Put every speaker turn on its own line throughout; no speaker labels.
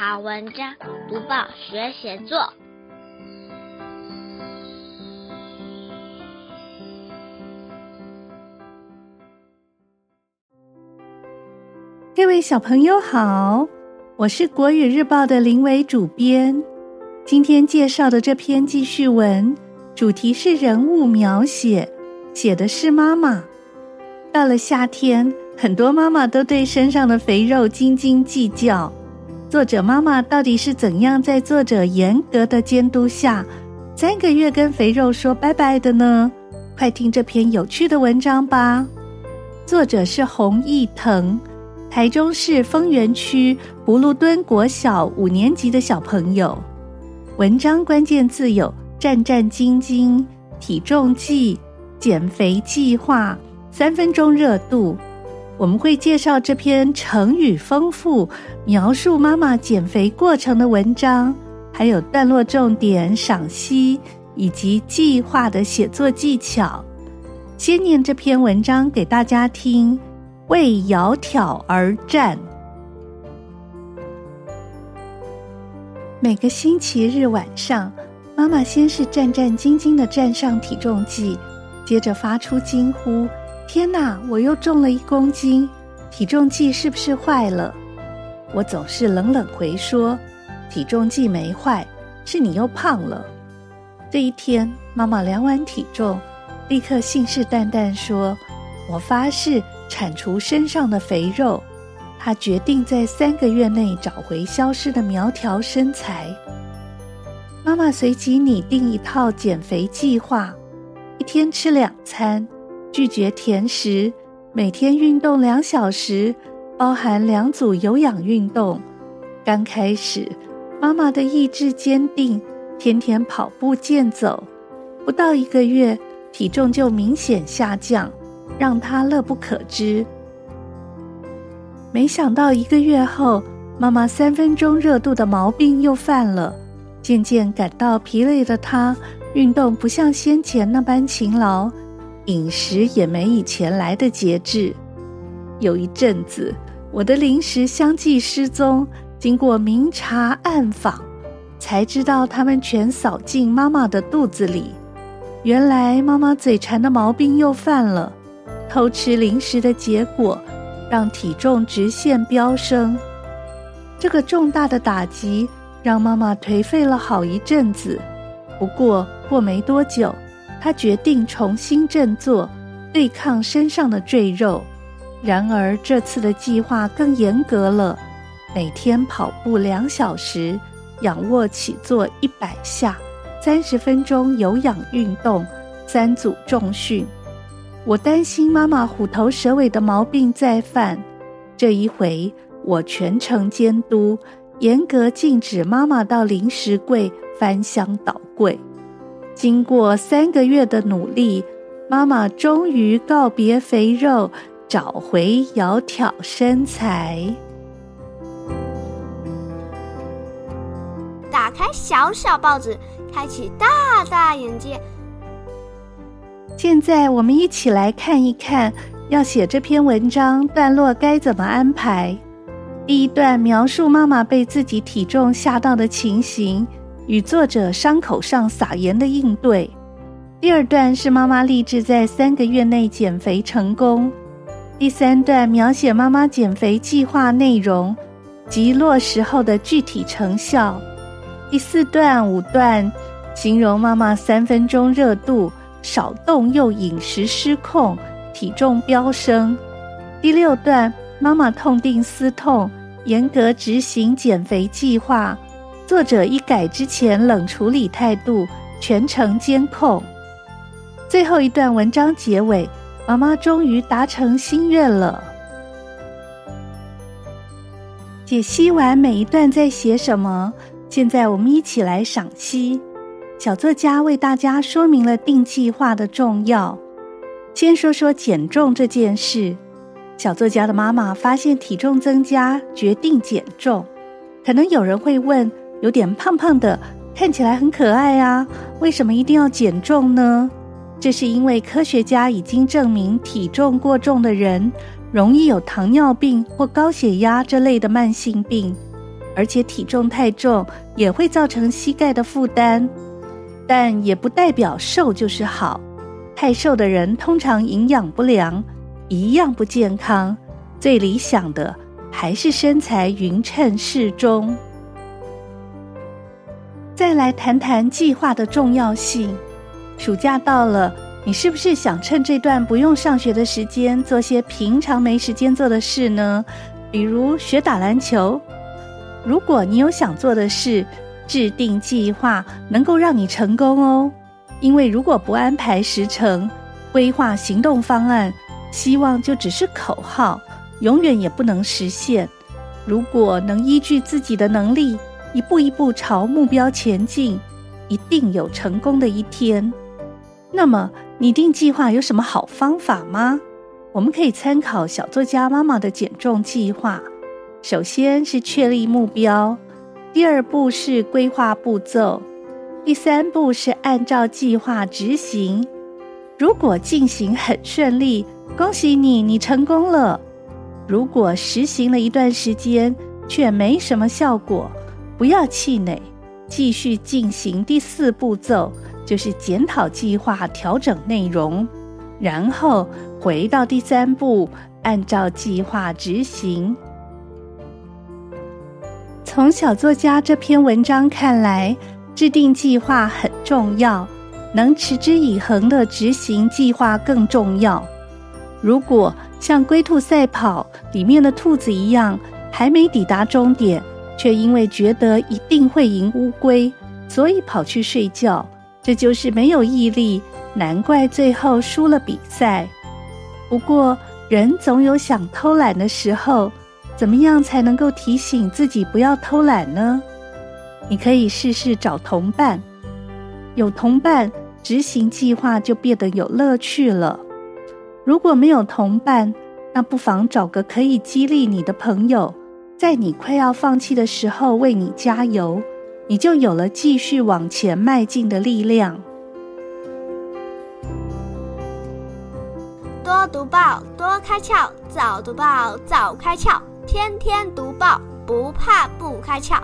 好文章，读报学写作。
各位小朋友好，我是国语日报的林伟主编。今天介绍的这篇记叙文，主题是人物描写，写的是妈妈。到了夏天，很多妈妈都对身上的肥肉斤斤计较。作者妈妈到底是怎样在作者严格的监督下，三个月跟肥肉说拜拜的呢？快听这篇有趣的文章吧。作者是洪奕腾，台中市丰原区葫芦墩国小五年级的小朋友。文章关键字有战战兢兢、体重计、减肥计划、三分钟热度。我们会介绍这篇成语丰富、描述妈妈减肥过程的文章，还有段落重点赏析以及计划的写作技巧。先念这篇文章给大家听：为窈窕而战。每个星期日晚上，妈妈先是战战兢兢的站上体重计，接着发出惊呼。天哪！我又重了一公斤，体重计是不是坏了？我总是冷冷回说：“体重计没坏，是你又胖了。”这一天，妈妈量完体重，立刻信誓旦旦说：“我发誓铲除身上的肥肉。”她决定在三个月内找回消失的苗条身材。妈妈随即拟定一套减肥计划：一天吃两餐。拒绝甜食，每天运动两小时，包含两组有氧运动。刚开始，妈妈的意志坚定，天天跑步健走。不到一个月，体重就明显下降，让她乐不可支。没想到一个月后，妈妈三分钟热度的毛病又犯了。渐渐感到疲累的她，运动不像先前那般勤劳。饮食也没以前来的节制。有一阵子，我的零食相继失踪。经过明察暗访，才知道他们全扫进妈妈的肚子里。原来妈妈嘴馋的毛病又犯了。偷吃零食的结果，让体重直线飙升。这个重大的打击让妈妈颓废了好一阵子。不过过没多久。他决定重新振作，对抗身上的赘肉。然而这次的计划更严格了，每天跑步两小时，仰卧起坐一百下，三十分钟有氧运动，三组重训。我担心妈妈虎头蛇尾的毛病再犯，这一回我全程监督，严格禁止妈妈到零食柜翻箱倒柜。经过三个月的努力，妈妈终于告别肥肉，找回窈窕身材。
打开小小报纸，开启大大眼界。
现在我们一起来看一看，要写这篇文章段落该怎么安排。第一段描述妈妈被自己体重吓到的情形。与作者伤口上撒盐的应对。第二段是妈妈立志在三个月内减肥成功。第三段描写妈妈减肥计划内容及落实后的具体成效。第四段、五段形容妈妈三分钟热度，少动又饮食失控，体重飙升。第六段妈妈痛定思痛，严格执行减肥计划。作者一改之前冷处理态度，全程监控。最后一段文章结尾，妈妈终于达成心愿了。解析完每一段在写什么，现在我们一起来赏析。小作家为大家说明了定计划的重要。先说说减重这件事。小作家的妈妈发现体重增加，决定减重。可能有人会问，有点胖胖的，看起来很可爱啊，为什么一定要减重呢？这是因为科学家已经证明，体重过重的人容易有糖尿病或高血压这类的慢性病，而且体重太重也会造成膝盖的负担。但也不代表瘦就是好，太瘦的人通常营养不良，一样不健康。最理想的还是身材匀称适中。再来谈谈计划的重要性。暑假到了，你是不是想趁这段不用上学的时间，做些平常没时间做的事呢？比如学打篮球。如果你有想做的事，制定计划能够让你成功哦。因为如果不安排时程、规划行动方案，希望就只是口号，永远也不能实现。如果能依据自己的能力，一步一步朝目标前进，一定有成功的一天。那么，拟定计划有什么好方法吗？我们可以参考小作家妈妈的减重计划。首先是确立目标，第二步是规划步骤，第三步是按照计划执行。如果进行很顺利，恭喜你，你成功了。如果实行了一段时间却没什么效果，不要气馁，继续进行第四步骤。就是检讨计划，调整内容，然后回到第三步，按照计划执行。从小作家这篇文章看来，制定计划很重要，能持之以恒的执行计划更重要。如果像龟兔赛跑里面的兔子一样，还没抵达终点，却因为觉得一定会赢乌龟，所以跑去睡觉。这就是没有毅力，难怪最后输了比赛。不过，人总有想偷懒的时候，怎么样才能够提醒自己不要偷懒呢？你可以试试找同伴，有同伴，执行计划就变得有乐趣了。如果没有同伴，那不妨找个可以激励你的朋友，在你快要放弃的时候为你加油。你就有了继续往前迈进的力量。
多读报，多开窍；早读报，早开窍；天天读报，不怕不开窍。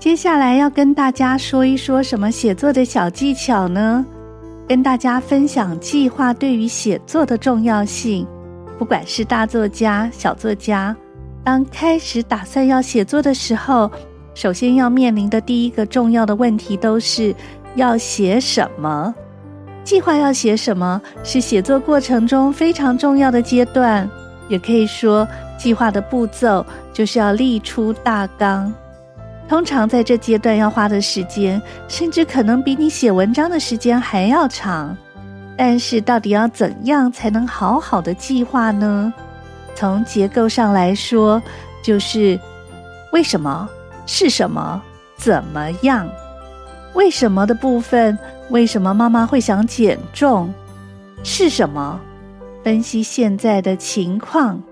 接下来要跟大家说一说什么写作的小技巧呢？跟大家分享计划对于写作的重要性。不管是大作家、小作家，当开始打算要写作的时候，首先要面临的第一个重要的问题，都是要写什么？计划要写什么，是写作过程中非常重要的阶段。也可以说，计划的步骤就是要列出大纲。通常在这阶段要花的时间，甚至可能比你写文章的时间还要长。但是，到底要怎样才能好好的计划呢？从结构上来说，就是为什么？是什么？怎么样？为什么的部分？为什么妈妈会想减重？是什么？分析现在的情况，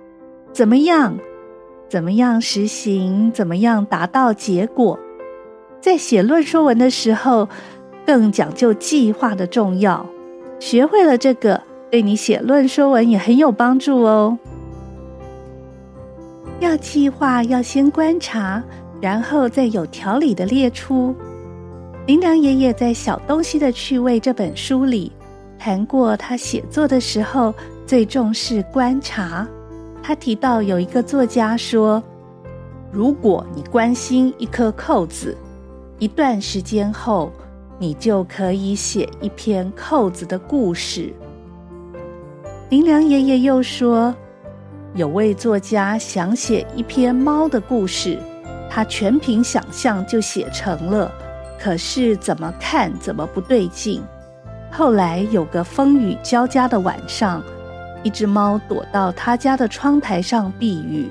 怎么样？怎么样实行？怎么样达到结果？在写论说文的时候，更讲究计划的重要。学会了这个，对你写论说文也很有帮助哦。要计划，要先观察。然后再有条理的列出。林良爷爷在《小东西的趣味》这本书里谈过，他写作的时候最重视观察。他提到有一个作家说：“如果你关心一颗扣子，一段时间后，你就可以写一篇扣子的故事。”林良爷爷又说：“有位作家想写一篇猫的故事。”他全凭想象就写成了，可是怎么看怎么不对劲。后来有个风雨交加的晚上，一只猫躲到他家的窗台上避雨。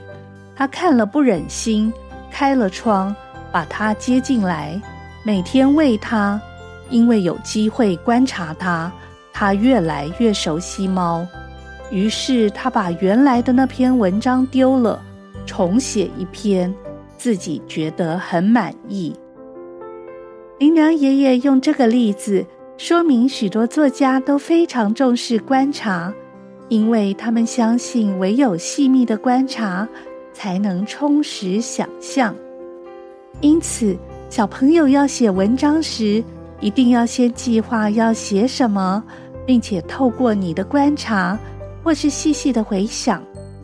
他看了不忍心，开了窗，把它接进来，每天喂它。因为有机会观察它，他越来越熟悉猫。于是他把原来的那篇文章丢了，重写一篇。自己觉得很满意。林良爷爷用这个例子说明，许多作家都非常重视观察，因为他们相信，唯有细密的观察，才能充实想象。因此，小朋友要写文章时，一定要先计划要写什么，并且透过你的观察或是细细的回想，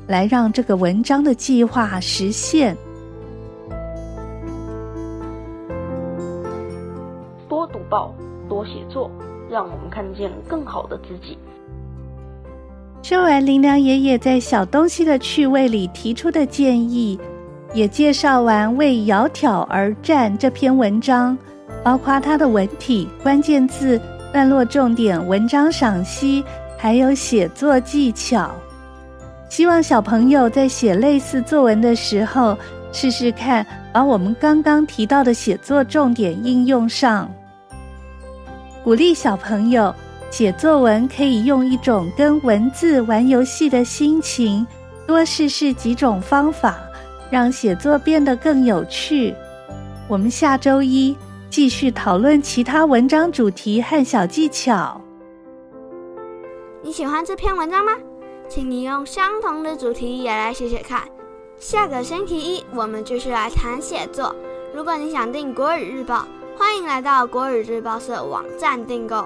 来让这个文章的计划实现。
多读报，多写作，让我们看见更好的自己。
说完林良爷爷在《小东西的趣味》里提出的建议，也介绍完《为窈窕而战》这篇文章，包括它的文体、关键字、段落重点、文章赏析，还有写作技巧。希望小朋友在写类似作文的时候，试试看把我们刚刚提到的写作重点应用上。鼓励小朋友。写作文可以用一种跟文字玩游戏的心情，多试试几种方法，让写作变得更有趣。我们下周一继续讨论其他文章主题和小技巧。
你喜欢这篇文章吗？请你用相同的主题也来写写看。下个星期一我们继续来谈写作。如果你想订《国语日报》，欢迎来到国语日报社网站订购。